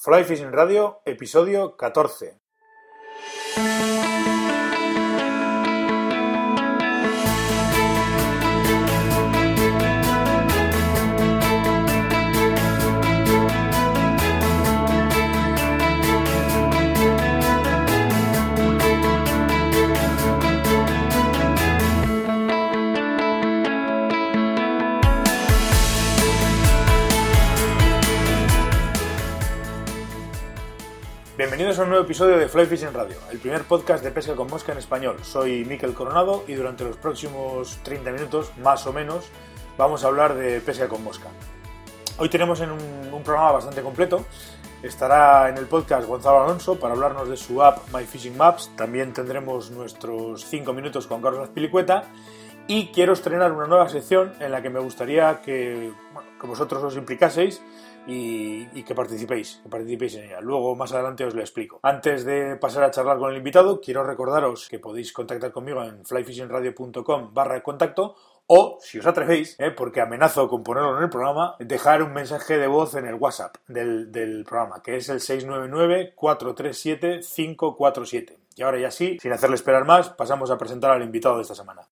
Fly Fishing Radio, episodio 14. Bienvenidos a un nuevo episodio de Fly Fishing Radio, el primer podcast de pesca con mosca en español. Soy Miquel Coronado y durante los próximos 30 minutos, más o menos, vamos a hablar de pesca con mosca. Hoy tenemos en un, programa bastante completo. Estará en el podcast Gonzalo Alonso para hablarnos de su app My Fishing Maps. También tendremos nuestros 5 minutos con Carlos Azpilicueta. Y quiero estrenar una nueva sección en la que me gustaría que, bueno, que vosotros os implicaseis y, que participéis, que participéis en ella. Luego más adelante os lo explico. Antes de pasar a charlar con el invitado, quiero recordaros que podéis contactar conmigo en flyfishingradio.com barra contacto o, si os atrevéis, ¿eh? porque amenazo con ponerlo en el programa, dejar un mensaje de voz en el WhatsApp del, del programa, que es el 699-437-547. Y ahora ya sí, sin hacerle esperar más, pasamos a presentar al invitado de esta semana.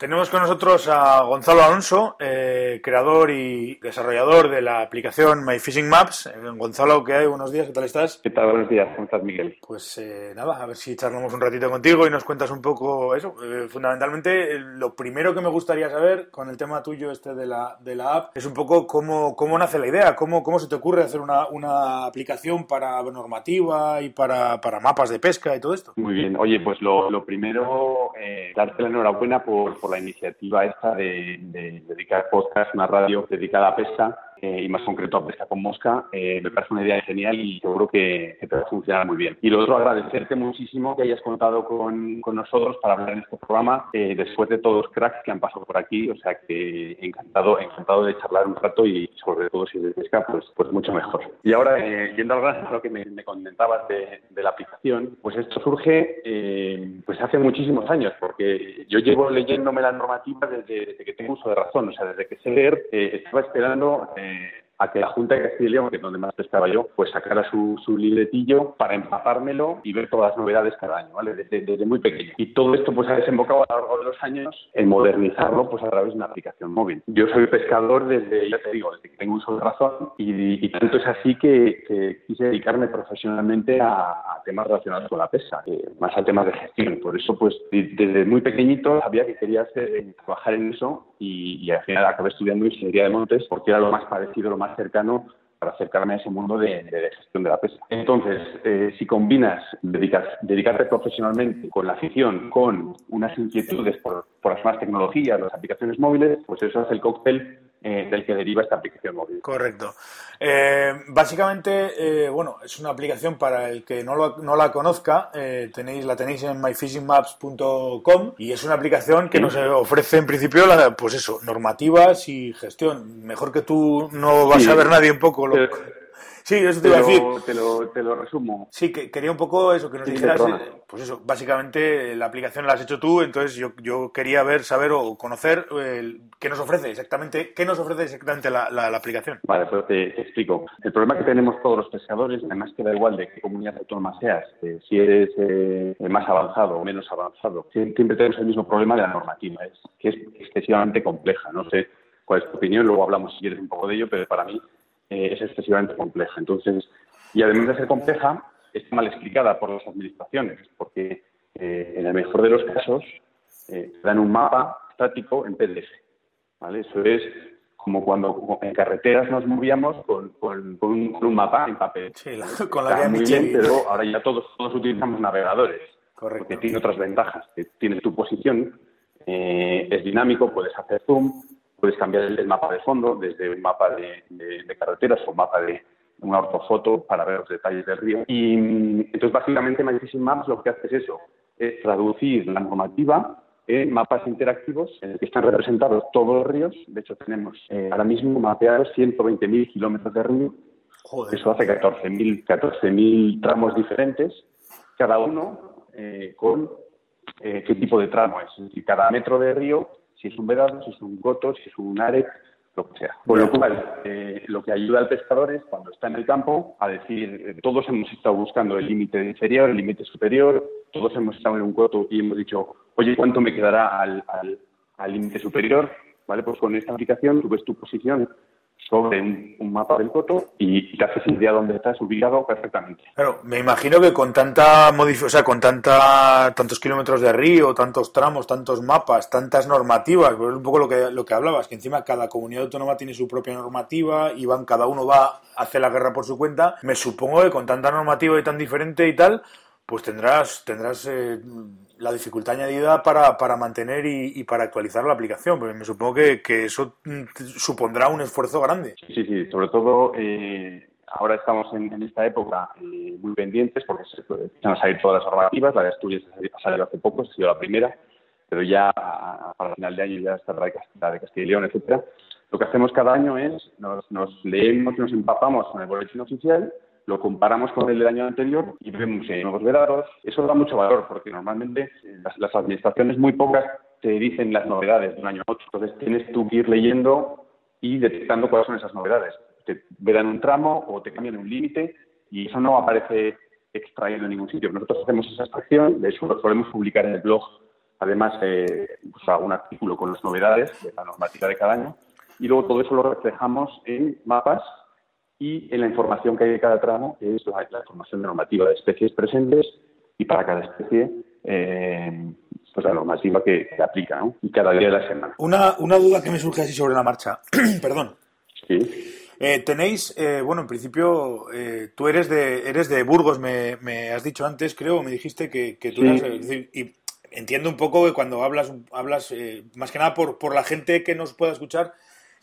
Tenemos con nosotros a Gonzalo Alonso, eh, creador y desarrollador de la aplicación My Fishing Maps. Eh, Gonzalo, ¿qué hay? Buenos días, ¿qué tal estás? ¿Qué tal? Buenos días, ¿cómo estás, Miguel? Pues eh, nada, a ver si charlamos un ratito contigo y nos cuentas un poco eso. Eh, fundamentalmente, lo primero que me gustaría saber con el tema tuyo este de la, de la app es un poco cómo, cómo nace la idea, cómo, cómo se te ocurre hacer una, una aplicación para normativa y para, para, mapas de pesca y todo esto. Muy bien, oye, pues lo, lo primero, darte la enhorabuena por, por la iniciativa esta de, de, dedicar podcast, una radio dedicada a pesca eh, y más concreto a pesca con mosca, eh, me parece una idea genial y seguro que, que, te va a funcionar muy bien. Y lo otro, agradecerte muchísimo que hayas contado con, con nosotros para hablar en este programa eh, después de todos los cracks que han pasado por aquí, o sea que encantado, encantado de charlar un rato y sobre todo si es de pesca, pues, pues mucho mejor. Y ahora, yendo al grano, lo que me, me comentabas de, de, la aplicación, pues esto surge pues hace muchísimos años, porque yo llevo leyéndome la normativa desde, desde que tengo uso de razón, o sea, desde que sé leer, estaba esperando eh, a que la Junta de Castilla y León, que es donde más pescaba yo, pues sacara su, su libretillo para empapármelo y ver todas las novedades cada año, ¿vale? Desde, desde, muy pequeño. Y todo esto pues ha desembocado a lo largo de los años en modernizarlo pues a través de una aplicación móvil. Yo soy pescador desde, ya te digo, desde que tengo uso de razón y, y tanto es así que, que, quise dedicarme profesionalmente a, a temas relacionados con la pesca, eh, más a temas de gestión. Por eso pues desde muy pequeñito sabía que quería hacer, eh, trabajar en eso y, y al final acabé estudiando ingeniería de montes porque era lo más parecido, lo más cercano para acercarme a ese mundo de, gestión de la pesca. Entonces, eh, si combinas dedicarte profesionalmente con la afición, con unas inquietudes por, por las nuevas tecnologías, las aplicaciones móviles, pues eso es el cóctel eh, del que deriva esta aplicación móvil. Correcto. Eh, básicamente, eh, bueno, es una aplicación para el que no, lo, no la conozca, eh, tenéis, la tenéis en myfishingmaps.com y es una aplicación que nos ofrece en principio, la, pues eso, normativas y gestión. Mejor que tú no vas sí, a ver nadie un poco lo, Sí, eso te, te iba a decir. Lo, te, lo, te lo resumo. Sí, que quería un poco eso, que nos sí, dijeras, eh, pues eso, básicamente la aplicación la has hecho tú, entonces yo, yo quería ver, saber o conocer eh, qué nos ofrece exactamente, qué nos ofrece exactamente la, la, la aplicación. Vale, pues te, te, explico. El problema que tenemos todos los pescadores, además que da igual de qué comunidad autónoma seas, eh, si eres eh, más avanzado o menos avanzado, siempre tenemos el mismo problema de la normativa, es que es excesivamente compleja. No sé cuál es tu opinión, luego hablamos si quieres un poco de ello, pero para mí eh, es excesivamente compleja. Entonces, y además de ser compleja, está mal explicada por las administraciones, porque eh, en el mejor de los casos eh, dan un mapa estático en PDF. ¿vale? Eso es como cuando en carreteras nos movíamos con, con, con, un, con un, mapa en papel. Sí, la, con la muy bien, pero ahora ya todos, todos utilizamos navegadores. Correcto. Porque tiene otras ventajas. Tienes tu posición, eh, es dinámico, puedes hacer zoom, puedes cambiar el, mapa de fondo desde un mapa de, de, de carreteras o un mapa de una ortofoto para ver los detalles del río. Y entonces, básicamente, MyFishing Maps lo que hace es eso, es traducir la normativa en mapas interactivos en el que están representados todos los ríos. De hecho, tenemos eh, ahora mismo mapeados 120.000 kilómetros de río. Joder. Eso hace 14.000 14 tramos diferentes, cada uno eh, con eh, qué tipo de tramo es. Es decir, cada metro de río si es un vedado, si es un goto, si es un arec, lo que sea. Con lo cual, eh, lo que ayuda al pescador es cuando está en el campo a decir, eh, todos hemos estado buscando el límite inferior, el límite superior, todos hemos estado en un goto y hemos dicho, oye, ¿cuánto me quedará al límite superior? ¿Vale? Pues con esta aplicación tú ves tu posición sobre un, mapa del coto y te haces idea dónde estás ubicado perfectamente. Claro, me imagino que con tanta o sea, con tanta tantos kilómetros de río, tantos tramos, tantos mapas, tantas normativas, pues es un poco lo que lo que hablabas, que encima cada comunidad autónoma tiene su propia normativa y van cada uno va a hacer la guerra por su cuenta. Me supongo que con tanta normativa y tan diferente y tal, pues tendrás tendrás eh, la dificultad añadida para, para mantener y, para actualizar la aplicación. Porque me supongo que, que, eso mm, supondrá un esfuerzo grande. Sí, sí, sobre todo eh, ahora estamos en, esta época eh, muy pendientes porque se empiezan a salir todas las normativas. La de Asturias ha salido hace poco, ha sido la primera, pero ya para el final de año ya está la de Castilla y León, etcétera. Lo que hacemos cada año es nos, nos leemos, nos empapamos con el boletín oficial lo comparamos con el del año anterior y vemos si hay nuevos vedados. Eso da mucho valor porque normalmente las, administraciones muy pocas te dicen las novedades de un año a otro. Entonces tienes tú que ir leyendo y detectando cuáles son esas novedades. Te vedan un tramo o te cambian un límite y eso no aparece extraído en ningún sitio. Nosotros hacemos esa extracción, de eso lo podemos publicar en el blog, además, eh, pues, un artículo con las novedades de la normativa de cada año y luego todo eso lo reflejamos en mapas y en la información que hay de cada tramo, que es la, información normativa de especies presentes y para cada especie eh, pues la normativa que, se aplica ¿no? y cada día de la semana. Una, una duda que me surge así sobre la marcha, perdón. Sí. Eh, tenéis, eh, bueno, en principio, tú eres de eres de Burgos, me, me, has dicho antes, creo, me dijiste que, que tú eras, y entiendo un poco que cuando hablas, hablas más que nada por, por la gente que nos pueda escuchar,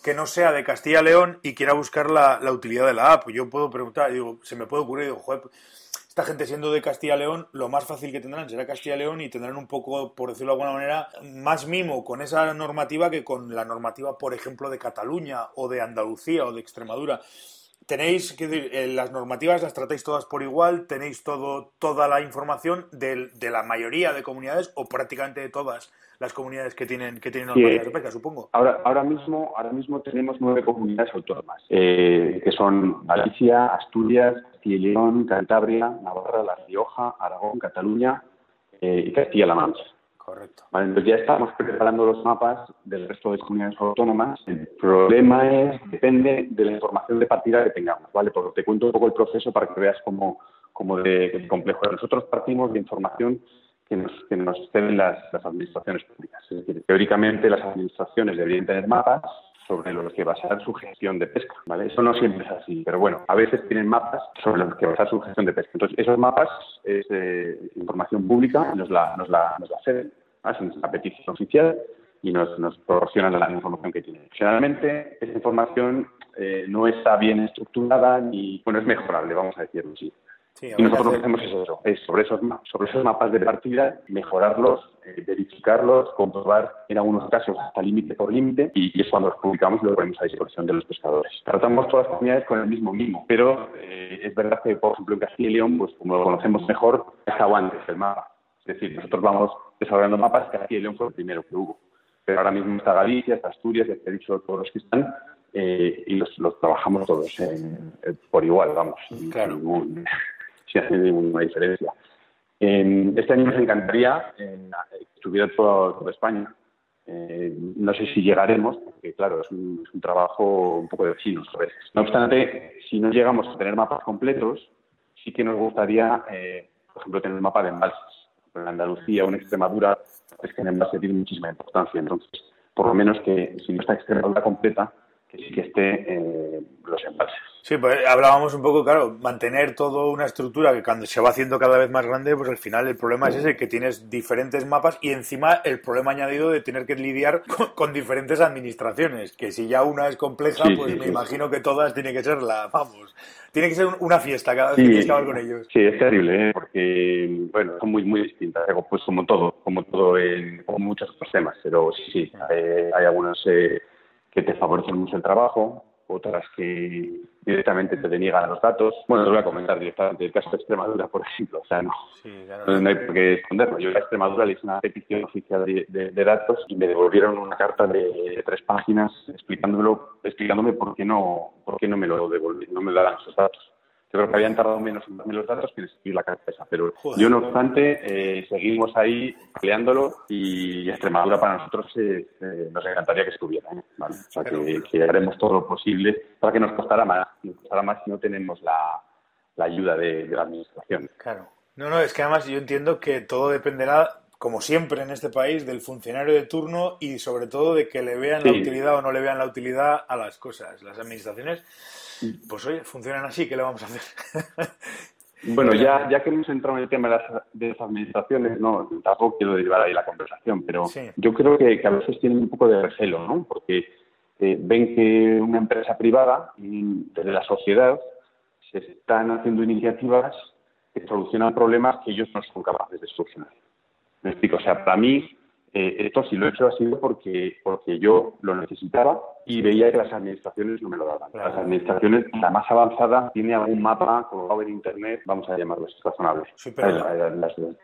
que no sea de Castilla-León y quiera buscar la, utilidad de la app. Yo puedo preguntar, digo, se me puede ocurrir, digo, joder, esta gente siendo de Castilla-León, lo más fácil que tendrán será Castilla-León y tendrán un poco, por decirlo de alguna manera, más mimo con esa normativa que con la normativa, por ejemplo, de Cataluña o de Andalucía o de Extremadura. Tenéis, que decir, eh, las normativas las tratáis todas por igual, tenéis todo, toda la información de, de la mayoría de comunidades o prácticamente de todas las comunidades que tienen que tienen normativas de pesca, supongo. Ahora, ahora mismo, ahora mismo tenemos nueve comunidades autónomas, eh, que son Galicia, Asturias, Castilla y León, Cantabria, Navarra, La Rioja, Aragón, Cataluña eh, y Castilla-La Mancha. Correcto. Vale, entonces ya estamos preparando los mapas del resto de comunidades autónomas. El problema es, depende de la información de partida que tengamos, ¿vale? Porque te cuento un poco el proceso para que veas cómo, cómo de complejo. Nosotros partimos de información que nos, que nos ceden las, las, administraciones públicas. Es decir, teóricamente las administraciones deberían tener mapas sobre los que basar su gestión de pesca. ¿vale? Eso no siempre es así, pero bueno, a veces tienen mapas sobre los que basar su gestión de pesca. Entonces, esos mapas es eh, información pública, nos la, nos la, nos la ceden, es una petición oficial y nos, nos proporcionan la información que tienen. Generalmente, esa información eh, no está bien estructurada ni, bueno, es mejorable, vamos a decirlo así y nosotros lo que hacemos es eso, es sobre esos, sobre esos mapas de partida, mejorarlos, eh, verificarlos, comprobar en algunos casos hasta límite por límite y, es cuando los publicamos y lo ponemos a disposición de los pescadores. Tratamos todas las comunidades con el mismo mínimo, pero eh, es verdad que, por ejemplo, en Castilla y León, pues como lo conocemos mejor, estado antes el mapa. Es decir, nosotros vamos desarrollando mapas, Castilla y León fue el primero que hubo. Pero ahora mismo está Galicia, está Asturias, ya te he dicho todos los que están, eh, y los, los, trabajamos todos por igual, vamos. Claro si hace ninguna diferencia. este año nos encantaría que estuviera toda España. Eh, no sé si llegaremos, porque claro, es un, trabajo un poco de vecinos a veces. No obstante, si no llegamos a tener mapas completos, sí que nos gustaría, eh, por ejemplo, tener un mapa de embalses. En Andalucía o en Extremadura es que en embalse tiene muchísima importancia. Entonces, por lo menos que si no está Extremadura completa, que sí que esté en los embalses. Sí, pues hablábamos un poco, claro, mantener toda una estructura que cuando se va haciendo cada vez más grande, pues al final el problema es ese, que tienes diferentes mapas y encima el problema añadido de tener que lidiar con, diferentes administraciones, que si ya una es compleja, pues me imagino que todas tienen que ser la, vamos, tiene que ser una fiesta cada vez que tienes que hablar con ellos. Sí, es terrible, ¿eh? porque, bueno, son muy, muy distintas, pues como todo, como todo, en, como muchos otros temas, pero sí, sí, hay, hay algunas... Eh, que te favorecen mucho el trabajo, otras que directamente te deniegan los datos. Bueno, os voy a comentar directamente el caso de Extremadura, por ejemplo. O sea, no, no hay por qué esconderlo. Yo a Extremadura le hice una petición oficial de, datos y me devolvieron una carta de tres páginas explicándolo, explicándome por qué no, por qué no me lo devolvieron, no me lo daban esos datos. Yo creo que habían tardado menos en darme los datos que en escribir la carta esa. Pero yo, no obstante, eh, seguimos ahí peleándolo y Extremadura para nosotros eh, eh, nos encantaría que estuviera. ¿vale? O sea, que, haremos todo lo posible para que nos costara más. Nos costará más si no tenemos la, ayuda de, la Administración. Claro. No, no, es que además yo entiendo que todo dependerá como siempre en este país, del funcionario de turno y sobre todo de que le vean la utilidad o no le vean la utilidad a las cosas. Las administraciones pues oye, funcionan así, ¿qué le vamos a hacer? Bueno, ya, ya que hemos entrado en el tema de las, administraciones, no, tampoco quiero derivar ahí la conversación, pero yo creo que, a veces tienen un poco de recelo, ¿no? Porque eh, ven que una empresa privada, desde la sociedad, se están haciendo iniciativas que solucionan problemas que ellos no son capaces de solucionar. Me explico, o sea, para mí eh, esto si lo he hecho ha sido porque, porque yo lo necesitaba y veía que las administraciones no me lo daban. Las administraciones, la más avanzada, tiene algún mapa colgado en Internet, vamos a llamarlo razonable.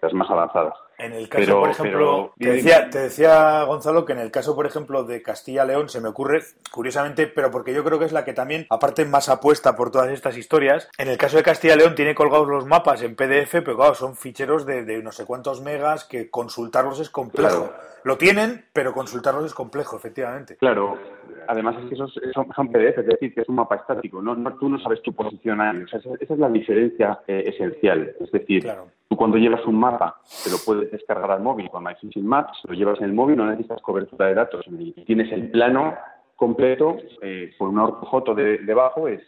las, más avanzadas. En el caso, por ejemplo, te, decía, te decía Gonzalo que en el caso, por ejemplo, de Castilla-León se me ocurre, curiosamente, pero porque yo creo que es la que también, aparte más apuesta por todas estas historias, en el caso de Castilla-León tiene colgados los mapas en PDF, pero claro, son ficheros de, no sé cuántos megas que consultarlos es complejo. Lo tienen, pero consultarlos es complejo, efectivamente. Claro, además es que esos son, PDF, es decir, que es un mapa estático, no, tú no sabes tu posición ahí. esa, es la diferencia eh, esencial. Es decir, tú cuando llevas un mapa te lo puedes descargar al móvil con MyFishing Maps, lo llevas en el móvil, no necesitas cobertura de datos tienes el plano completo eh, con una ortofoto de, debajo, es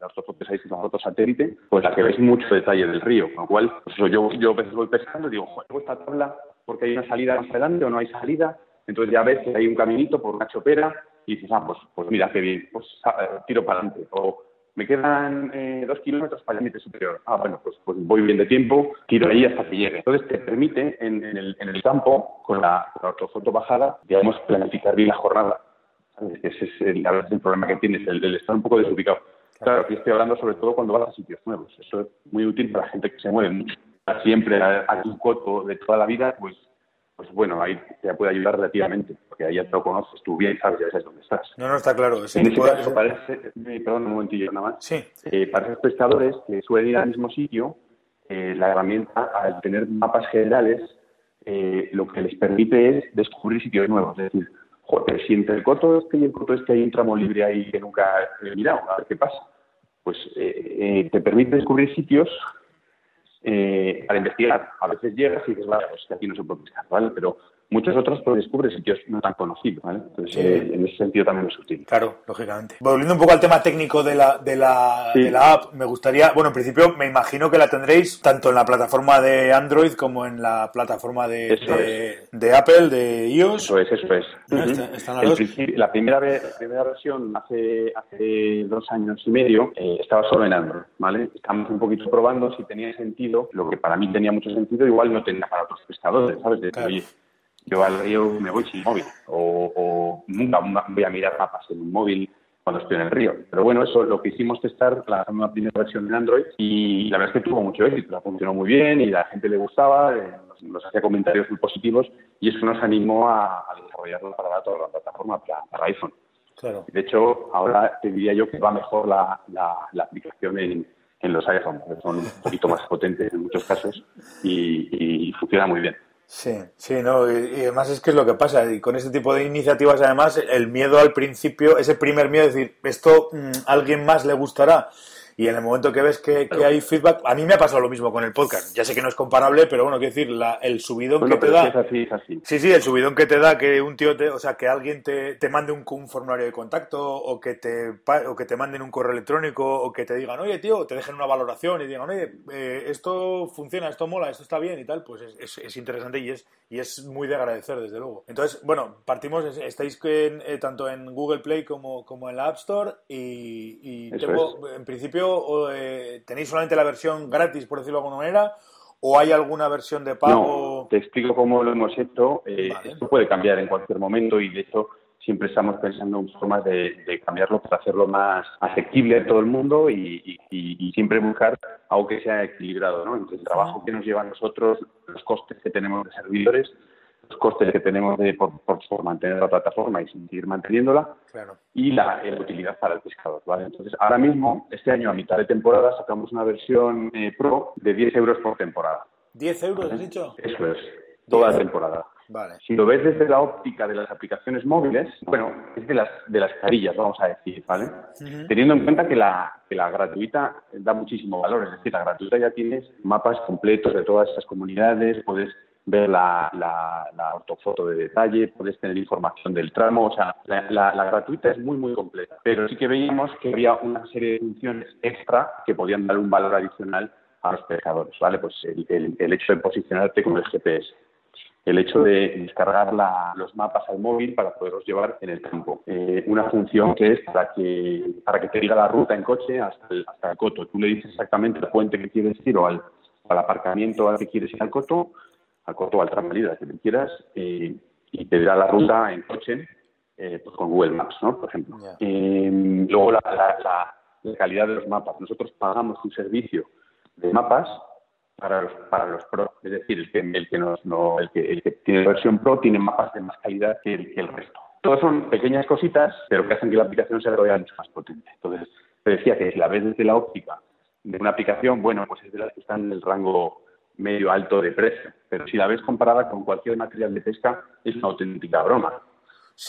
la ortofoto es la foto satélite, pues la que veis mucho detalle del río, con lo cual pues yo, yo a veces voy pescando y digo, joder, esta tabla porque hay una salida más adelante o no hay salida, entonces ya ves que hay un caminito por una chopera y dices, ah, pues, pues mira, qué bien, pues ah, tiro para adelante. O me quedan eh, dos kilómetros para el límite superior. Ah, bueno, pues, pues voy bien de tiempo, tiro ahí hasta que llegue. Entonces te permite en, el, en el, campo, con la, con ortofoto bajada, digamos, planificar bien la jornada. Ese es el, el problema que tienes, el, el estar un poco desubicado. Claro, aquí estoy hablando sobre todo cuando vas a sitios nuevos. Eso es muy útil para la gente que se mueve mucho siempre a, tu coto de toda la vida, pues, pues bueno, ahí te puede ayudar relativamente, porque ahí ya te lo conoces tú bien, sabes, ya sabes dónde estás. No, no, está claro. en ese caso, parece, perdón, un momentillo nada más. Sí. Eh, para esos pescadores que suelen ir al mismo sitio, eh, la herramienta, al tener mapas generales, eh, lo que les permite es descubrir sitios nuevos. Es decir, joder, si entre el coto este y el coto este hay un tramo libre ahí que nunca he mirado, a ver qué pasa. Pues te permite descubrir sitios eh, para investigar. A veces llegas y dices, vale, pues aquí no se puede pescar, ¿vale? Pero muchos otros pues descubres sitios no tan conocidos, ¿vale? Entonces, eh, en ese sentido también es útil. Claro, lógicamente. Volviendo un poco al tema técnico de la, de la, de la app, me gustaría, bueno, en principio me imagino que la tendréis tanto en la plataforma de Android como en la plataforma de, de, Apple, de iOS. Eso es, eso es. la primera, primera versión hace, hace dos años y medio eh, estaba solo en Android, ¿vale? Estamos un poquito probando si tenía sentido, lo que para mí tenía mucho sentido, igual no tenía para otros pescadores, ¿sabes? De, oye, yo al río me voy sin móvil o, nunca voy a mirar mapas en un móvil cuando estoy en el río. Pero bueno, eso lo que hicimos testar la una primera versión en Android y la verdad es que tuvo mucho éxito, la funcionó muy bien y la gente le gustaba, eh, nos, hacía comentarios muy positivos y eso nos animó a, desarrollarlo para toda la plataforma para, iPhone. Claro. De hecho, ahora te diría yo que va mejor la, aplicación en, los iPhones, que son un poquito más potentes en muchos casos y funciona muy bien. Sí, sí, no, y, además es que es lo que pasa, y con este tipo de iniciativas además el miedo al principio, ese primer miedo, es decir, esto mm, a alguien más le gustará, y en el momento que ves que, hay feedback, a mí me ha pasado lo mismo con el podcast. Ya sé que no es comparable, pero bueno, quiero decir, la, el subidón que te da. Sí, sí, el subidón que te da que un tío, te, o sea, que alguien te, te mande un, un, formulario de contacto o que, te, o que te manden un correo electrónico o que te digan, oye, tío, te dejen una valoración y digan, oye, eh, esto funciona, esto mola, esto está bien y tal, pues es, es, interesante y es, y es muy de agradecer, desde luego. Entonces, bueno, partimos, estáis en, eh, tanto en Google Play como, como en la App Store y, y tengo, en principio, eh, tenéis solamente la versión gratis, por decirlo de alguna manera, o hay alguna versión de pago? No, te explico cómo lo hemos hecho. Eh, esto puede cambiar en cualquier momento y de hecho siempre estamos pensando en formas de, cambiarlo para hacerlo más asequible a todo el mundo y, siempre buscar algo que sea equilibrado, ¿no? Entre el trabajo que nos lleva a nosotros, los costes que tenemos de servidores, los costes que tenemos de, por, mantener la plataforma y seguir manteniéndola y la, utilidad para el pescador, ¿vale? Entonces, ahora mismo, este año a mitad de temporada, sacamos una versión eh, Pro de 10 euros por temporada. ¿10 euros, has dicho? Eso es, toda la temporada. Si lo ves desde la óptica de las aplicaciones móviles, bueno, es de las, de las carillas, vamos a decir, ¿vale? Teniendo en cuenta que la, que la gratuita da muchísimo valor, es decir, la gratuita ya tienes mapas completos de todas esas comunidades, puedes ver la, la, ortofoto de detalle, puedes tener información del tramo, o sea, la, gratuita es muy, muy completa. Pero sí que veíamos que había una serie de funciones extra que podían dar un valor adicional a los pescadores, ¿vale? Pues el, el hecho de posicionarte con el GPS el hecho de descargar los mapas al móvil para poderlos llevar en el campo. Eh, una función que es para que, para que te diga la ruta en coche hasta el, hasta el coto. Tú le dices exactamente el puente que quieres ir o al, aparcamiento al que quieres ir al coto, al coto o al trampolida, que quieras, eh, y te dirá la ruta en coche eh, pues con Google Maps, ¿no? Por ejemplo. luego la, la calidad de los mapas. Nosotros pagamos un servicio de mapas para los, para los Pro. Es decir, el que, el que, no, el que, el que tiene la versión Pro tiene mapas de más calidad que el, que el resto. Todas son pequeñas cositas, pero que hacen que la aplicación sea todavía mucho más potente. Entonces, te decía que si la ves desde la óptica de una aplicación, bueno, pues es de las que están en el rango medio alto de precio. Pero si la ves comparada con cualquier material de pesca, es una auténtica broma.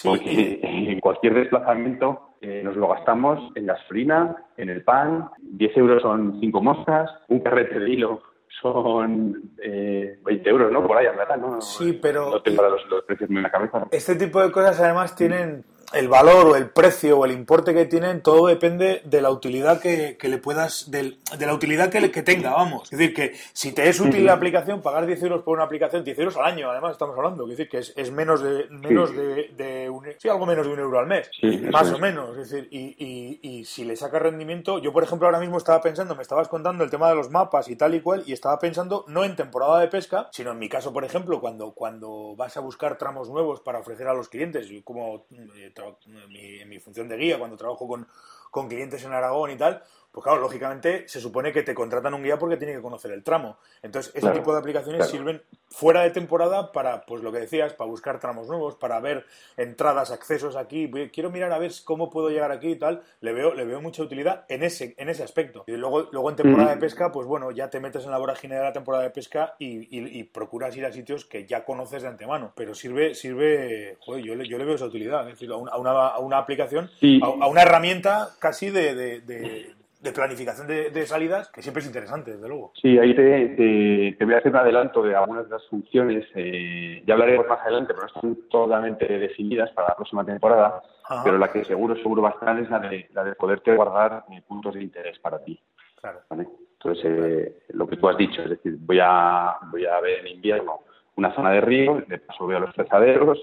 Porque en cualquier desplazamiento eh, nos lo gastamos en gasolina, en el pan, 10 euros son 5 moscas, un carrete de hilo son eh, 20 euros, ¿no? Por ahí, ¿verdad? No, sí, pero... No tengo los, los precios en la cabeza. Este tipo de cosas además tienen el valor o el precio o el importe que tienen, todo depende de la utilidad que, le puedas, de la utilidad que, que tenga, vamos. Es decir, que si te es útil la aplicación, pagar 10 euros por una aplicación, 10 euros al año, además estamos hablando, es decir, que es, menos de, menos de, un, sí, algo menos de un euro al mes, más o menos, es decir, y, y, y, si le saca rendimiento, yo por ejemplo ahora mismo estaba pensando, me estabas contando el tema de los mapas y tal y cual, y estaba pensando no en temporada de pesca, sino en mi caso, por ejemplo, cuando, cuando vas a buscar tramos nuevos para ofrecer a los clientes, como eh, en mi, función de guía, cuando trabajo con, con clientes en Aragón y tal, pues claro, lógicamente se supone que te contratan un guía porque tiene que conocer el tramo. Entonces, ese tipo de aplicaciones sirven fuera de temporada para, pues lo que decías, para buscar tramos nuevos, para ver entradas, accesos aquí. Quiero mirar a ver cómo puedo llegar aquí y tal. Le veo, le veo mucha utilidad en ese, en ese aspecto. Y luego, luego en temporada de pesca, pues bueno, ya te metes en la vorágine de la temporada de pesca y, procuras ir a sitios que ya conoces de antemano. Pero sirve, sirve, joder, yo le, yo le veo esa utilidad. Es decir, a una, a una, aplicación, a, una herramienta casi de de planificación de, salidas, que siempre es interesante, desde luego. Sí, ahí te, te, voy a hacer un adelanto de algunas de las funciones. Eh, ya hablaremos más adelante, pero no están totalmente definidas para la próxima temporada. Pero la que seguro, seguro va a estar es la de, la de poderte guardar eh, puntos de interés para ti. Claro. Entonces, eh, lo que tú has dicho, es decir, voy a, voy a ver en invierno una zona de río, de paso veo los pesaderos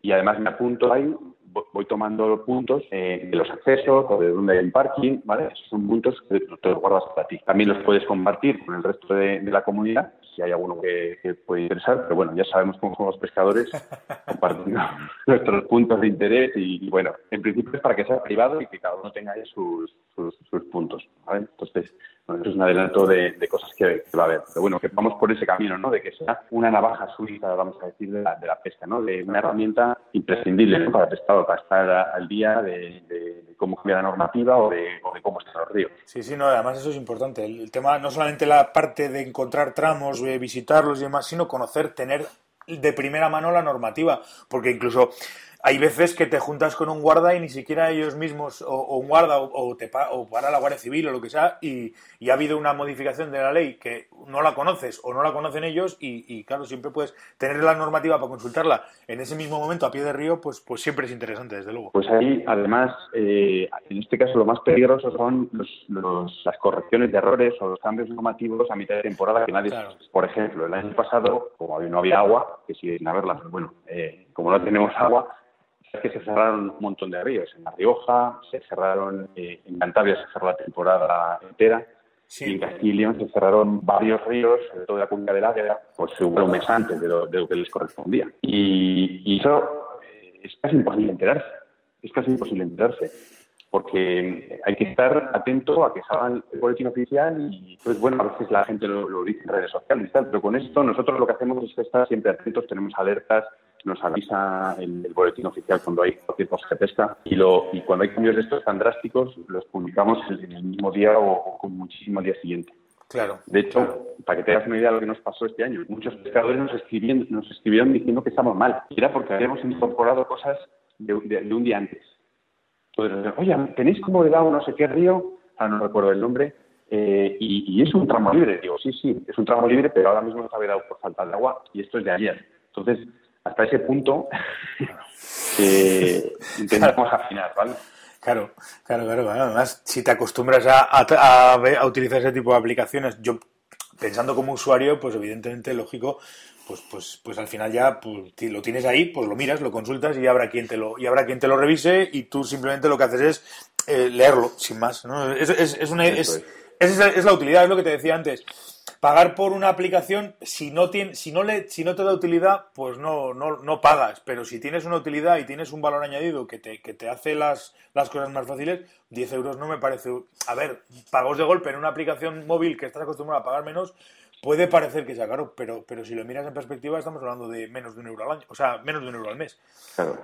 y además me apunto ahí voy tomando puntos eh, de los accesos o de donde hay un parking, ¿vale? Esos son puntos que te los guardas para ti. También los puedes compartir con el resto de, la comunidad, si hay alguno que, puede interesar, pero bueno, ya sabemos cómo son los pescadores compartiendo nuestros puntos de interés y, bueno, en principio es para que sea privado y que cada uno tenga ahí sus, sus, puntos, ¿vale? Entonces, bueno, eso es un adelanto de, cosas que, va a haber. Pero bueno, que vamos por ese camino, ¿no? De que sea una navaja suiza, vamos a decir, de la, de la pesca, ¿no? De una herramienta imprescindible para el pescado para estar al día de, cómo cambia la normativa o de, cómo están los ríos. Sí, sí, no, además eso es importante. El, tema, no solamente la parte de encontrar tramos, de visitarlos y demás, sino conocer, tener de primera mano la normativa, porque incluso hay veces que te juntas con un guarda y ni siquiera ellos mismos, o, un guarda, o, te o para la Guardia Civil o lo que sea, y, ha habido una modificación de la ley que no la conoces o no la conocen ellos, y, claro, siempre puedes tener la normativa para consultarla en ese mismo momento a pie de río, pues, pues siempre es interesante, desde luego. Pues ahí, además, eh, en este caso lo más peligroso son los, las correcciones de errores o los cambios normativos a mitad de temporada que nadie... Por ejemplo, el año pasado, como no había agua, que sigue sin haberla, pero bueno, eh, como no tenemos agua, que se cerraron un montón de ríos. En La Rioja se cerraron, eh, en Cantabria se cerró la temporada entera. Y en Castilla y León se cerraron varios ríos, sobre todo de la cuenca del Águeda, pues un mes antes de lo, que les correspondía. Y, eso, eh, es casi imposible enterarse. Es casi imposible enterarse. Porque hay que estar atento a que salga el boletín oficial y, pues bueno, a veces la gente lo, dice en redes sociales y tal, pero con esto nosotros lo que hacemos es estar siempre atentos, tenemos alertas, nos avisa el, el, boletín oficial cuando hay cosa que pesca y, lo, y cuando hay cambios de estos tan drásticos los publicamos en el mismo día o, con muchísimo día siguiente. Claro. De hecho, para que te hagas una idea de lo que nos pasó este año, muchos pescadores nos escribieron, nos escribieron diciendo que estamos mal. Y era porque habíamos incorporado cosas de, un día antes. Entonces, oye, ¿tenéis como de lado no sé qué río? Ah, no recuerdo el nombre. Eh, y, es un tramo libre. Digo, sí, sí, es un tramo libre, pero ahora mismo nos había dado por falta de agua y esto es de ayer. Entonces, hasta ese punto eh, intentamos afinar, ¿vale? Claro, claro, claro. Además, si te acostumbras a, a, a, utilizar ese tipo de aplicaciones, yo pensando como usuario, pues evidentemente, lógico, pues, pues, pues al final ya pues, lo tienes ahí, pues lo miras, lo consultas y habrá quien te lo, y habrá quien te lo revise y tú simplemente lo que haces es eh, leerlo, sin más. ¿no? Es, es, es, una, es, es la utilidad, es lo que te decía antes pagar por una aplicación, si no, tiene, si no, le, si no te da utilidad, pues no, no, no pagas. Pero si tienes una utilidad y tienes un valor añadido que te, que te hace las, las cosas más fáciles, 10 euros no me parece. A ver, pagos de golpe en una aplicación móvil que estás acostumbrado a pagar menos, Puede parecer que sea caro, pero, pero si lo miras en perspectiva estamos hablando de menos de un euro al año, o sea, menos de un euro al mes.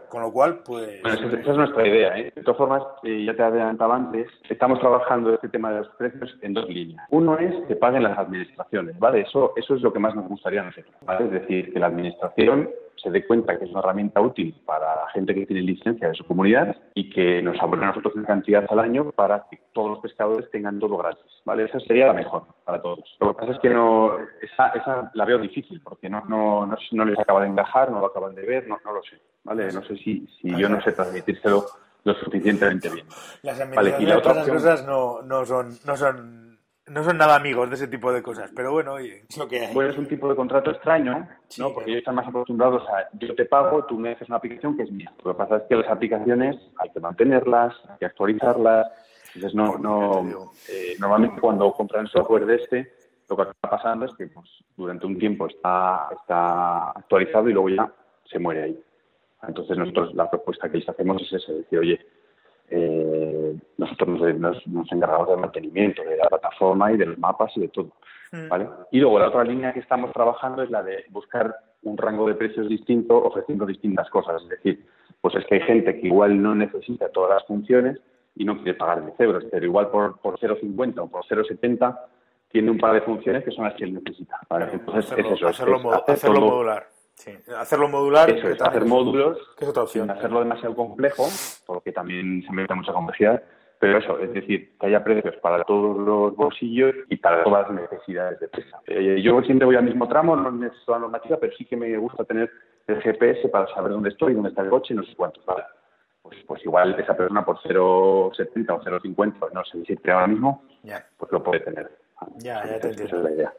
Con lo cual, pues... Bueno, esa es nuestra idea. ¿eh? De todas formas, eh, ya te adelantaba antes, estamos trabajando este tema de los precios en dos líneas. Uno es que paguen las administraciones, ¿vale? Eso, eso es lo que más nos gustaría a nosotros, ¿vale? Es decir, que la administración se dé cuenta que es una herramienta útil para la gente que tiene licencia de su comunidad y que nos abone a nosotros una cantidad al año para que todos los pescadores tengan todo gratis, ¿vale? Esa sería la mejor para todos. Lo que pasa es que no, esa, esa la veo difícil porque no, no, no, les acaba de encajar, no lo acaban de ver, no, no lo sé, ¿vale? No sé si, si yo no sé transmitírselo lo suficientemente bien. Las vale, y cosas no, no son, no son no son nada amigos de ese tipo de cosas, pero bueno, oye, es lo que hay. Pues es un tipo de contrato extraño, ¿no? Porque ellos están más acostumbrados a yo te pago, tú me haces una aplicación que es mía. Lo que pasa es que las aplicaciones hay que mantenerlas, hay que actualizarlas. Entonces, no, no, eh, normalmente cuando compran software de este, lo que está pasando es que pues, durante un tiempo está, está actualizado y luego ya se muere ahí. Entonces, nosotros la propuesta que les hacemos es esa, decir, oye, eh, nosotros nos, encargamos del mantenimiento de la plataforma y de los mapas y de todo. Mm. ¿vale? Y luego la otra línea que estamos trabajando es la de buscar un rango de precios distinto ofreciendo distintas cosas. Es decir, pues es que hay gente que igual no necesita todas las funciones y no quiere pagar 10 euros, pero igual por, por 0,50 o por 0,70 tiene un par de funciones que son las que él necesita. Entonces, es eso, hacerlo, modular. Sí, hacerlo modular. Eso es, hacer módulos, que es otra opción. sin hacerlo demasiado complejo, porque también se mete mucha complejidad. Pero eso, es decir, que haya precios para todos los bolsillos y para todas las necesidades de pesa. Eh, yo siempre voy al mismo tramo, no necesito la normativa, pero sí que me gusta tener el GPS para saber dónde estoy, dónde está el coche, no sé cuántos. ¿vale? Pues, pues igual esa persona por 0,70 o 0,50, no sé si ahora mismo, pues lo puede tener. Ya, ya te entiendo. Esa es la idea.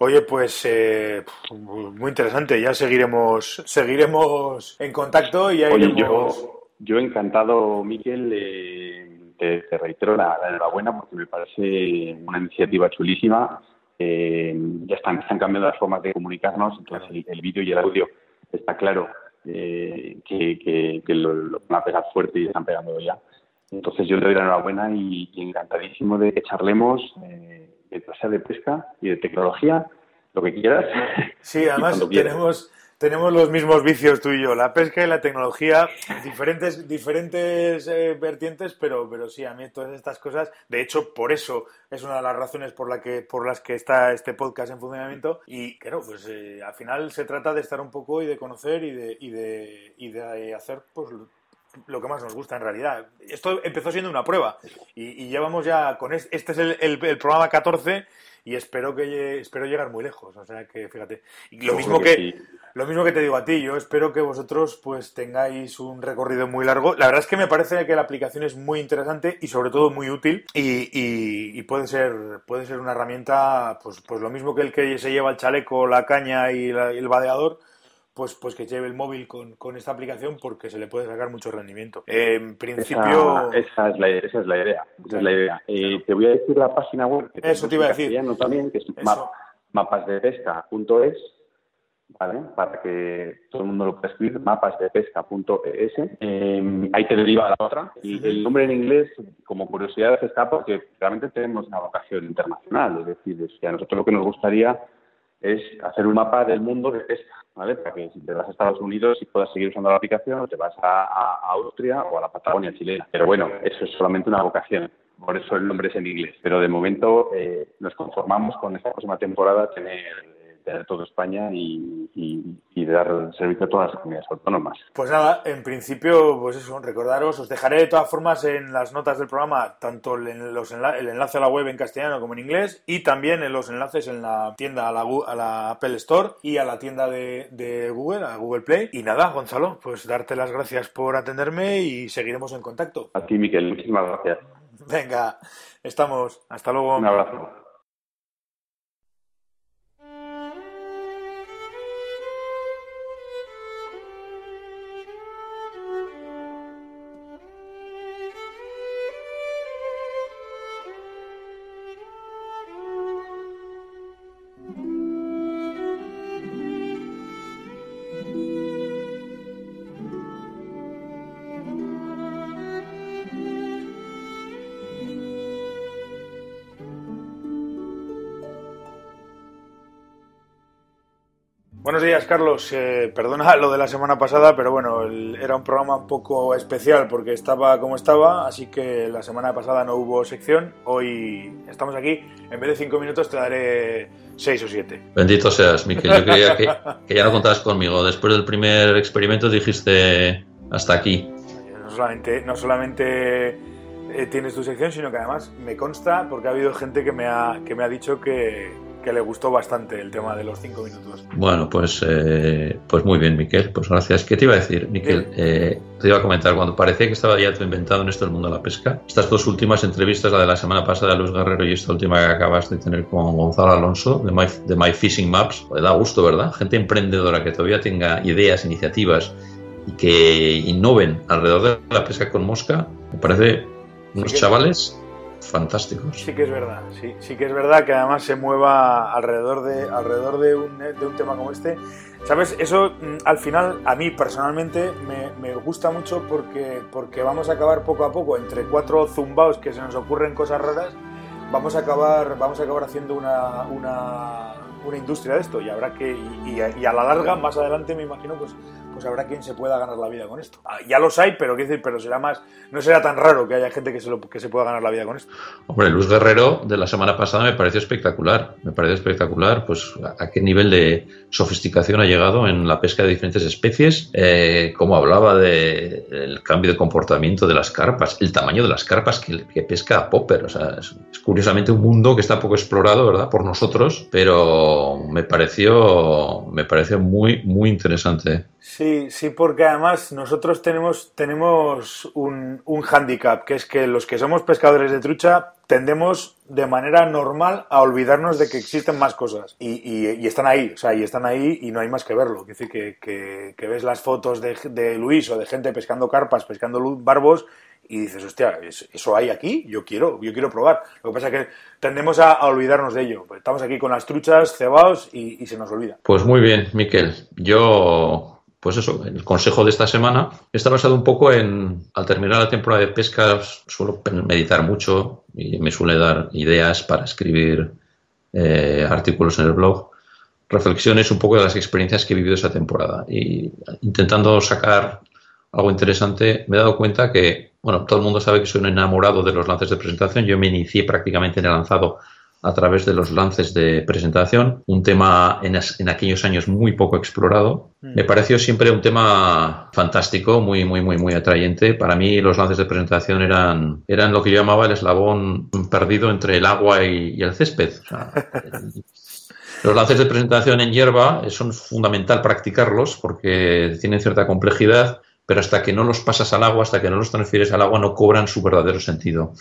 Oye, pues eh, muy interesante. Ya seguiremos, seguiremos en contacto y ya Oye, yo, yo encantado, Miquel, te, reitero la, enhorabuena porque me parece una iniciativa chulísima. Eh, ya están, están cambiando las formas de comunicarnos, entonces el, vídeo y el audio está claro eh, que, que, lo, van a pegar fuerte y están pegando ya. Entonces yo te doy la enhorabuena y, encantadísimo de que charlemos. Eh, sea de pesca y de tecnología, lo que quieras. Sí, además tenemos, tenemos los mismos vicios tú y yo, la pesca y la tecnología, diferentes, diferentes eh, vertientes, pero, pero sí, a mí todas estas cosas, de hecho, por eso es una de las razones por, la que, por las que está este podcast en funcionamiento y claro, pues eh, al final se trata de estar un poco y de conocer y de, y de, y de hacer pues lo que más nos gusta en realidad. Esto empezó siendo una prueba y, llevamos ya con este, este es el, programa 14 y espero que espero llegar muy lejos, o sea que fíjate. Y lo mismo que, lo mismo que te digo a ti, yo espero que vosotros pues tengáis un recorrido muy largo. La verdad es que me parece que la aplicación es muy interesante y sobre todo muy útil y, puede ser puede ser una herramienta pues pues lo mismo que el que se lleva el chaleco, la caña y el vadeador pues, pues que lleve el móvil con, con, esta aplicación porque se le puede sacar mucho rendimiento. en principio... Esa, es, la, esa es la idea. Esa es la idea. Eh, te voy a decir la página web. Que Eso te iba a decir. También, que es mapasdepesca.es ¿vale? Para que todo el mundo lo pueda escribir, mapasdepesca.es. Eh, ahí te deriva la otra. Y el nombre en inglés, como curiosidad, está porque realmente tenemos una vocación internacional. Es decir, es que a nosotros lo que nos gustaría es hacer un mapa del mundo de pesca, ¿vale? Para que si te vas a Estados Unidos y puedas seguir usando la aplicación, o te vas a, a Austria o a la Patagonia chilena. Pero bueno, eso es solamente una vocación por eso el nombre es en inglés. Pero de momento eh, nos conformamos con esta próxima temporada tener de toda España y, y, dar servicio a todas las comunidades autónomas. Pues nada, en principio, pues eso, recordaros, os dejaré de todas formas en las notas del programa tanto el, los el enlace a la web en castellano como en inglés y también en los enlaces en la tienda a la, a la Apple Store y a la tienda de, de Google, a Google Play. Y nada, Gonzalo, pues darte las gracias por atenderme y seguiremos en contacto. A ti, Miquel, muchísimas gracias. Venga, estamos. Hasta luego. Un abrazo. Buenos días, Carlos. Eh, perdona lo de la semana pasada, pero bueno, era un programa un poco especial porque estaba como estaba, así que la semana pasada no hubo sección. Hoy estamos aquí. En vez de cinco minutos te daré seis o siete. Bendito seas, Miquel. Yo creía que, ya no contabas conmigo. Después del primer experimento dijiste hasta aquí. No solamente, no solamente eh, tienes tu sección, sino que además me consta porque ha habido gente que me ha, que me ha dicho que que le gustó bastante el tema de los cinco minutos. Bueno, pues, eh, pues muy bien, Miquel. Pues gracias. ¿Qué te iba a decir, Miquel? Eh, te iba a comentar, cuando parecía que estaba ya todo inventado en esto del mundo de la pesca, estas dos últimas entrevistas, la de la semana pasada de Luis Guerrero y esta última que acabas de tener con Gonzalo Alonso, de My, de My Fishing Maps, le da gusto, ¿verdad? Gente emprendedora que todavía tenga ideas, iniciativas y que innoven alrededor de la pesca con mosca, me parece unos chavales fantásticos. Sí que es verdad, sí, sí que es verdad que además se mueva alrededor de, alrededor de, un, de un tema como este. ¿Sabes? Eso mm, al final a mí personalmente me, me, gusta mucho porque, porque vamos a acabar poco a poco entre cuatro zumbaos que se nos ocurren cosas raras, vamos a acabar, vamos a acabar haciendo una, una, una industria de esto y habrá que, y, y, a la larga, más adelante me imagino, pues pues habrá quien se pueda ganar la vida con esto. Ah, ya los hay, pero decir, pero será más, no será tan raro que haya gente que se, lo, que se pueda ganar la vida con esto. Hombre, Luz Guerrero de la semana pasada me pareció espectacular, me pareció espectacular, pues a qué nivel de sofisticación ha llegado en la pesca de diferentes especies, eh, cómo hablaba del de cambio de comportamiento de las carpas, el tamaño de las carpas que, pesca Popper, o sea, es, es, curiosamente un mundo que está poco explorado, ¿verdad?, por nosotros, pero me pareció, me pareció muy, muy interesante. Sí, sí, porque además nosotros tenemos, tenemos un, un hándicap, que es que los que somos pescadores de trucha tendemos de manera normal a olvidarnos de que existen más cosas. Y, y, y están ahí, o sea, y están ahí y no hay más que verlo. Es decir, que, que, ves las fotos de, de, Luis o de gente pescando carpas, pescando barbos y dices, hostia, ¿eso hay aquí? Yo quiero, yo quiero probar. Lo que pasa es que tendemos a, a olvidarnos de ello. Estamos aquí con las truchas, cebados y, y se nos olvida. Pues muy bien, Miquel. Yo pues eso, el consejo de esta semana está basado un poco en, al terminar la temporada de pesca, suelo meditar mucho y me suele dar ideas para escribir eh, artículos en el blog, reflexiones un poco de las experiencias que he vivido esa temporada. Y intentando sacar algo interesante, me he dado cuenta que, bueno, todo el mundo sabe que soy un enamorado de los lances de presentación. Yo me inicié prácticamente en el lanzado a través de los lances de presentación, un tema en, en aquellos años muy poco explorado. Mm. Me pareció siempre un tema fantástico, muy, muy, muy, muy atrayente. Para mí los lances de presentación eran, eran lo que yo llamaba el eslabón perdido entre el agua y, y el césped. O sea, los lances de presentación en hierba son fundamental practicarlos porque tienen cierta complejidad, pero hasta que no los pasas al agua, hasta que no los transfieres al agua, no cobran su verdadero sentido.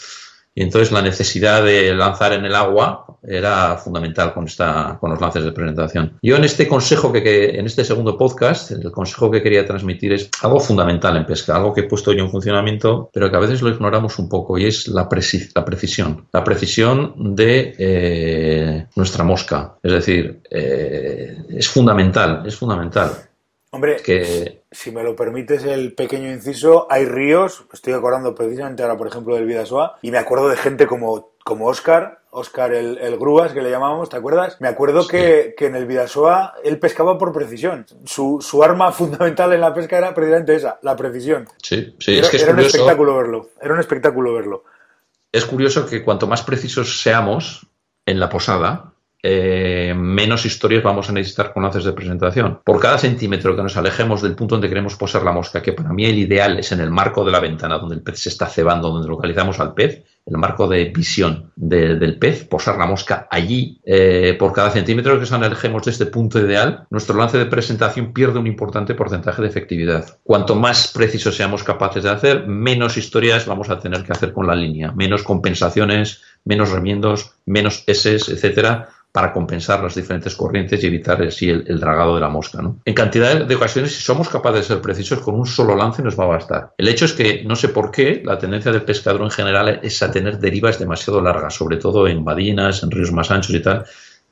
Y entonces la necesidad de lanzar en el agua era fundamental con, esta, con los lances de presentación. Yo en este consejo que, en este segundo podcast, el consejo que quería transmitir es algo fundamental en pesca, algo que he puesto yo en funcionamiento, pero que a veces lo ignoramos un poco y es la, la precisión. La precisión de eh, nuestra mosca. Es decir, eh, es fundamental, es fundamental. Hombre, que... si me lo permites el pequeño inciso, hay ríos, estoy acordando precisamente ahora, por ejemplo, del Vidasoa, y me acuerdo de gente como, como Oscar, Oscar el, el, Grúas, que le llamábamos, ¿te acuerdas? Me acuerdo que, que, en el Vidasoa él pescaba por precisión. Su, su, arma fundamental en la pesca era precisamente esa, la precisión. Sí, sí, era, es que es era curioso. un espectáculo verlo. Era un espectáculo verlo. Es curioso que cuanto más precisos seamos en la posada, eh, menos historias vamos a necesitar con lances de presentación. Por cada centímetro que nos alejemos del punto donde queremos posar la mosca, que para mí el ideal es en el marco de la ventana donde el pez se está cebando, donde localizamos al pez, el marco de visión de, del pez, posar la mosca allí, eh, por cada centímetro que nos alejemos de este punto ideal, nuestro lance de presentación pierde un importante porcentaje de efectividad. Cuanto más precisos seamos capaces de hacer, menos historias vamos a tener que hacer con la línea, menos compensaciones, menos remiendos, menos S, etcétera, para compensar las diferentes corrientes y evitar así el, el, dragado de la mosca. En cantidad de ocasiones, si somos capaces de ser precisos, con un solo lance nos va a bastar. El hecho es que, no sé por qué, la tendencia del pescador en general es a tener derivas demasiado largas, sobre todo en badinas, en ríos más anchos y tal.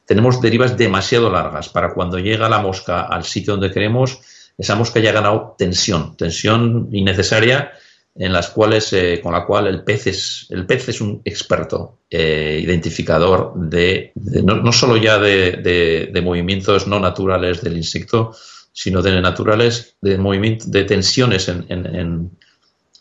Tenemos derivas demasiado largas para cuando llega la mosca al sitio donde queremos, esa mosca ya ha ganado tensión, tensión innecesaria en las cuales, eh, con la cual el pez es, el pez es un experto eh, identificador de, no, no, solo ya de, de, movimientos no naturales del insecto, sino de naturales, de movimiento, de tensiones en, en, en,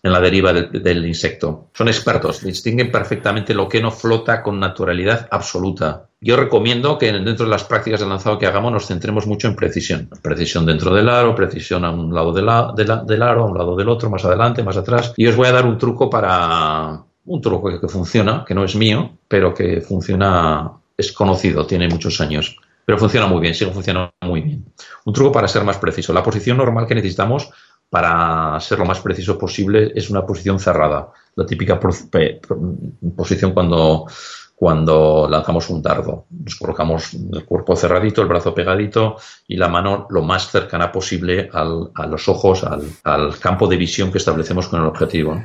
en la deriva del, insecto. Son expertos, distinguen perfectamente lo que no flota con naturalidad absoluta. Yo recomiendo que dentro de las prácticas de lanzado que hagamos nos centremos mucho en precisión. Precisión dentro del aro, precisión a un lado de la, de la, del aro, a un lado del otro, más adelante, más atrás. Y os voy a dar un truco para... Un truco que, que funciona, que no es mío, pero que funciona, es conocido, tiene muchos años pero funciona muy bien, sigue funcionando muy bien. Un truco para ser más preciso. La posición normal que necesitamos para ser lo más preciso posible es una posición cerrada, la típica posición cuando, cuando lanzamos un dardo. Nos colocamos el cuerpo cerradito, el brazo pegadito y la mano lo más cercana posible al, a los ojos, al, al, campo de visión que establecemos con el objetivo.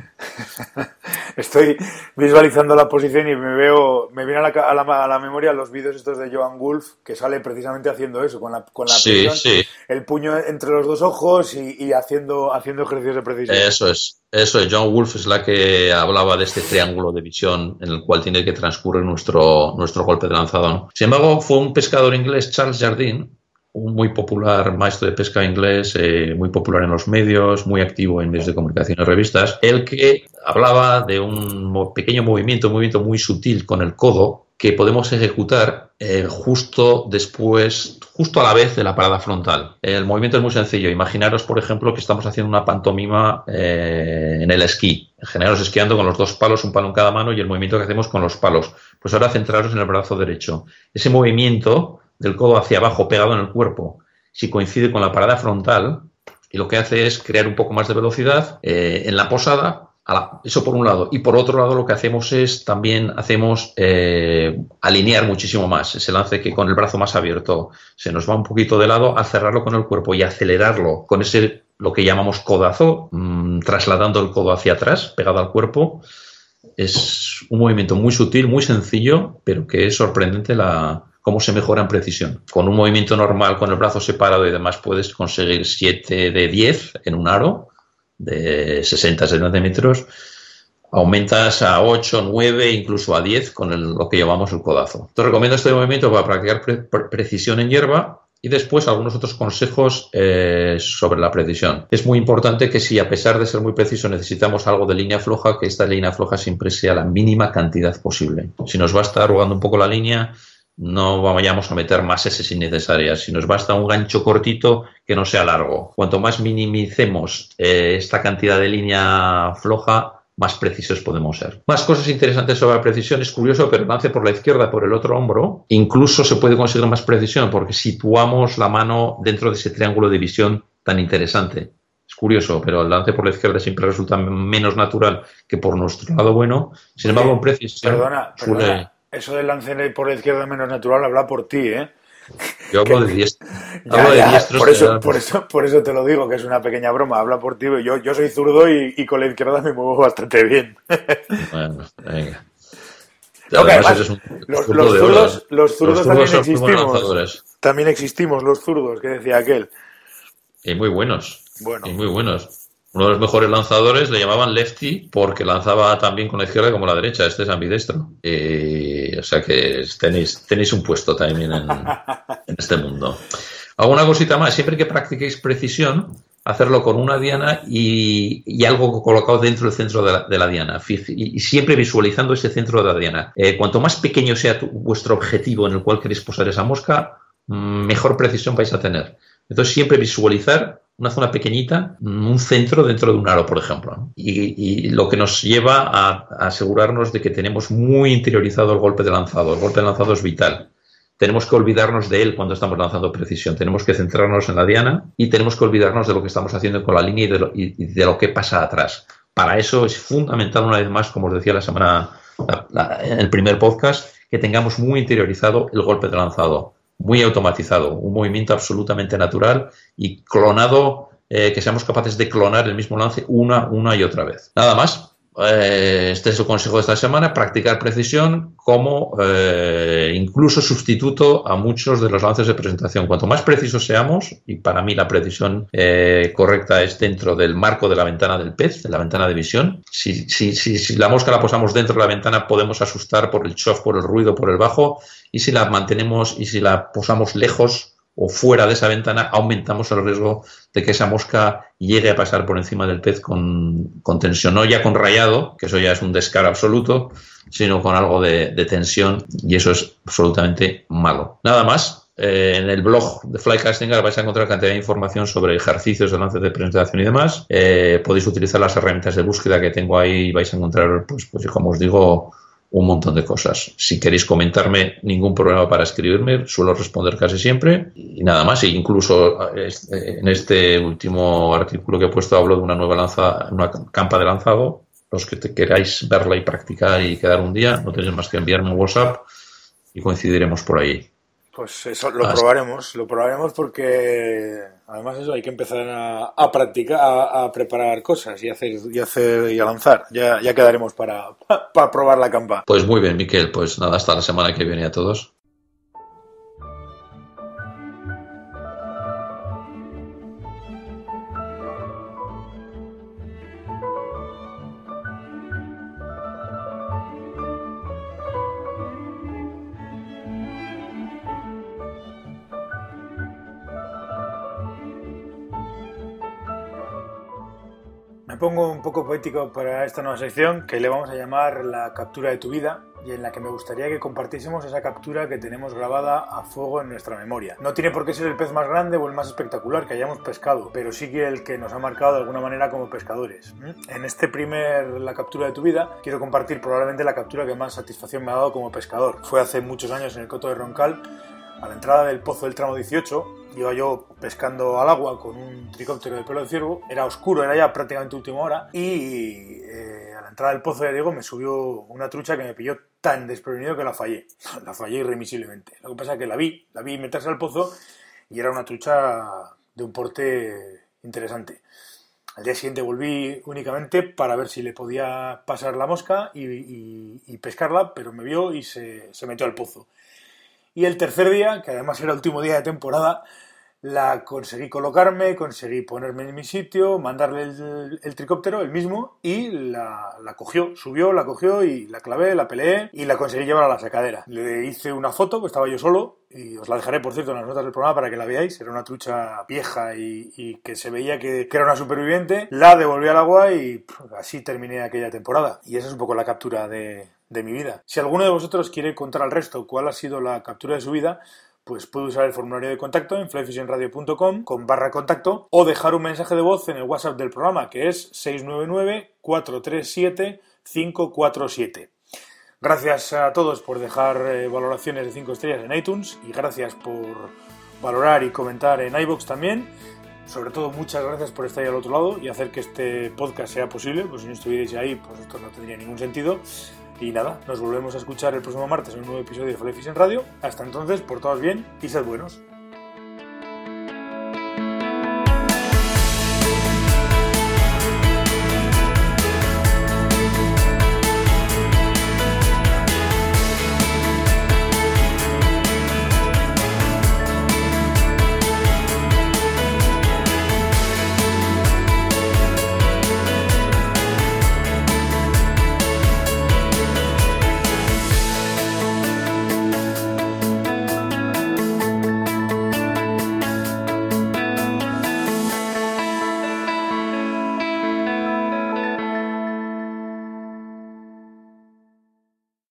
Estoy visualizando la posición y me veo, me viene a la, a la, a la memoria los vídeos estos de Joan Wolf que sale precisamente haciendo eso, con la, con la sí, presión, sí. el puño entre los dos ojos y, y haciendo, haciendo ejercicios de precisión. Eso es. Eso es, John Wolf es la que hablaba de este triángulo de visión en el cual tiene que transcurrir nuestro, nuestro golpe de lanzado. ¿no? Sin embargo, fue un pescador inglés, Charles Jardine, un muy popular maestro de pesca inglés, eh, muy popular en los medios, muy activo en medios de comunicación y revistas, el que hablaba de un pequeño movimiento, un movimiento muy sutil con el codo que podemos ejecutar eh, justo después, justo a la vez de la parada frontal. El movimiento es muy sencillo. Imaginaros, por ejemplo, que estamos haciendo una pantomima eh, en el esquí. Generaros esquiando con los dos palos, un palo en cada mano y el movimiento que hacemos con los palos. Pues ahora centraros en el brazo derecho. Ese movimiento del codo hacia abajo pegado en el cuerpo, si coincide con la parada frontal, y lo que hace es crear un poco más de velocidad eh, en la posada, eso por un lado. Y por otro lado, lo que hacemos es también hacemos eh, alinear muchísimo más ese lance que con el brazo más abierto se nos va un poquito de lado al cerrarlo con el cuerpo y acelerarlo con ese lo que llamamos codazo, mmm, trasladando el codo hacia atrás, pegado al cuerpo. Es un movimiento muy sutil, muy sencillo, pero que es sorprendente la, cómo se mejora en precisión. Con un movimiento normal, con el brazo separado y demás, puedes conseguir 7 de 10 en un aro de 60 70 metros, aumentas a 8, 9, incluso a 10 con lo que llamamos el codazo. Te recomiendo este movimiento para practicar pre precisión en hierba y después algunos otros consejos eh, sobre la precisión. Es muy importante que si a pesar de ser muy preciso necesitamos algo de línea floja, que esta línea floja siempre sea la mínima cantidad posible. Si nos va a estar arrugando un poco la línea, no vayamos a meter más S innecesarias. Si nos basta un gancho cortito, que no sea largo. Cuanto más minimicemos eh, esta cantidad de línea floja, más precisos podemos ser. Más cosas interesantes sobre la precisión. Es curioso, pero lance por la izquierda, por el otro hombro, incluso se puede conseguir más precisión porque situamos la mano dentro de ese triángulo de visión tan interesante. Es curioso, pero el lance por la izquierda siempre resulta menos natural que por nuestro lado bueno. Sin embargo, en precisión. Perdona, perdona. Eso del lance por la izquierda menos natural habla por ti, ¿eh? Yo hablo de diestro. por, eso, por, eso, por eso te lo digo, que es una pequeña broma. Habla por ti. Yo, yo soy zurdo y, con la izquierda me muevo bastante bien. Bueno, venga. los, zurdos, los, zurdos, también existimos. También existimos los zurdos, que decía aquel. Y muy buenos. Bueno. Y muy buenos. Uno de los mejores lanzadores le llamaban lefty porque lanzaba también con la izquierda como la derecha. Este es ambidestro. o sea que tenéis, tenéis un puesto también en, este mundo. Alguna cosita más. Siempre que practiquéis precisión, hacerlo con una diana y, algo colocado dentro del centro de la, diana. Y, siempre visualizando ese centro de la diana. Eh, cuanto más pequeño sea vuestro objetivo en el cual queréis posar esa mosca, mm, mejor precisión vais a tener. Entonces siempre visualizar una zona pequeñita, un centro dentro de un aro, por ejemplo. Y, lo que nos lleva a, asegurarnos de que tenemos muy interiorizado el golpe de lanzado. El golpe de lanzado es vital. Tenemos que olvidarnos de él cuando estamos lanzando precisión. Tenemos que centrarnos en la diana y tenemos que olvidarnos de lo que estamos haciendo con la línea y de lo, que pasa atrás. Para eso es fundamental, una vez más, como os decía la semana, en el primer podcast, que tengamos muy interiorizado el golpe de lanzado muy automatizado, un movimiento absolutamente natural y clonado, eh, que seamos capaces de clonar el mismo lance una, una y otra vez. Nada más. Eh, este es el consejo de esta semana, practicar precisión como eh, incluso sustituto a muchos de los lances de presentación. Cuanto más precisos seamos, y para mí la precisión correcta es dentro del marco de la ventana del pez, de la ventana de visión, si, si, si, si la mosca la posamos dentro de la ventana podemos asustar por el chof, por el ruido, por el bajo, y si la mantenemos y si la posamos lejos o fuera de esa ventana, aumentamos el riesgo de que esa mosca llegue a pasar por encima del pez con, tensión, no ya con rayado, que eso ya es un descaro absoluto, sino con algo de, tensión y eso es absolutamente malo. Nada más, eh, en el blog de Flycastinger vais a encontrar cantidad de información sobre ejercicios de lance de presentación y demás. Eh, podéis utilizar las herramientas de búsqueda que tengo ahí y vais a encontrar, pues, pues como os digo, un montón de cosas. Si queréis comentarme, ningún problema para escribirme, suelo responder casi siempre y nada más. E incluso eh, en este último artículo que he puesto hablo de una nueva lanza, una campa de lanzado. Los que te queráis verla y practicar y quedar un día, no tenéis más que enviarme un WhatsApp y coincidiremos por ahí. Pues eso lo probaremos, lo probaremos porque además eso hay que empezar a, practicar, a, preparar cosas y hacer y hacer y a lanzar. Ya, ya quedaremos para, para probar la campa. Pues muy bien, Miquel, pues nada, hasta la semana que viene a todos. Pongo un poco poético para esta nueva sección que le vamos a llamar la captura de tu vida y en la que me gustaría que compartiésemos esa captura que tenemos grabada a fuego en nuestra memoria. No tiene por qué ser el pez más grande o el más espectacular que hayamos pescado, pero sí que el que nos ha marcado de alguna manera como pescadores. En este primer La captura de tu vida quiero compartir probablemente la captura que más satisfacción me ha dado como pescador. Fue hace muchos años en el Coto de Roncal, a la entrada del pozo del tramo 18, iba yo pescando al agua con un tricóptero de pelo de ciervo, era oscuro, era ya prácticamente última hora, y eh, a la entrada del pozo de Diego me subió una trucha que me pilló tan desprevenido que la fallé, la fallé irremisiblemente. Lo que pasa es que la vi, la vi meterse al pozo y era una trucha de un porte interesante. Al día siguiente volví únicamente para ver si le podía pasar la mosca y, pescarla, pero me vio y se, se metió al pozo. Y el tercer día, que además era el último día de temporada, la conseguí colocarme, conseguí ponerme en mi sitio, mandarle el, tricóptero, el mismo, y la, cogió, subió, la cogió y la clavé, la peleé y la conseguí llevar a la sacadera. Le hice una foto, que estaba yo solo, y os la dejaré, por cierto, en las notas del programa para que la veáis. Era una trucha vieja y, que se veía que, era una superviviente. La devolví al agua y así terminé aquella temporada. Y esa es un poco la captura de, de mi vida. Si alguno de vosotros quiere contar al resto cuál ha sido la captura de su vida, pues puede usar el formulario de contacto en flyfishingradio.com con barra contacto o dejar un mensaje de voz en el WhatsApp del programa que es 699-437-547. Gracias a todos por dejar eh, valoraciones de 5 estrellas en iTunes y gracias por valorar y comentar en iBox también. sobre todo muchas gracias por estar ahí al otro lado y hacer que este podcast sea posible, pues si no estuvierais ahí, pues esto no tendría ningún sentido. Y nada, nos volvemos a escuchar el próximo martes en un nuevo episodio de Fly en Radio. Hasta entonces, por todos bien y sed buenos.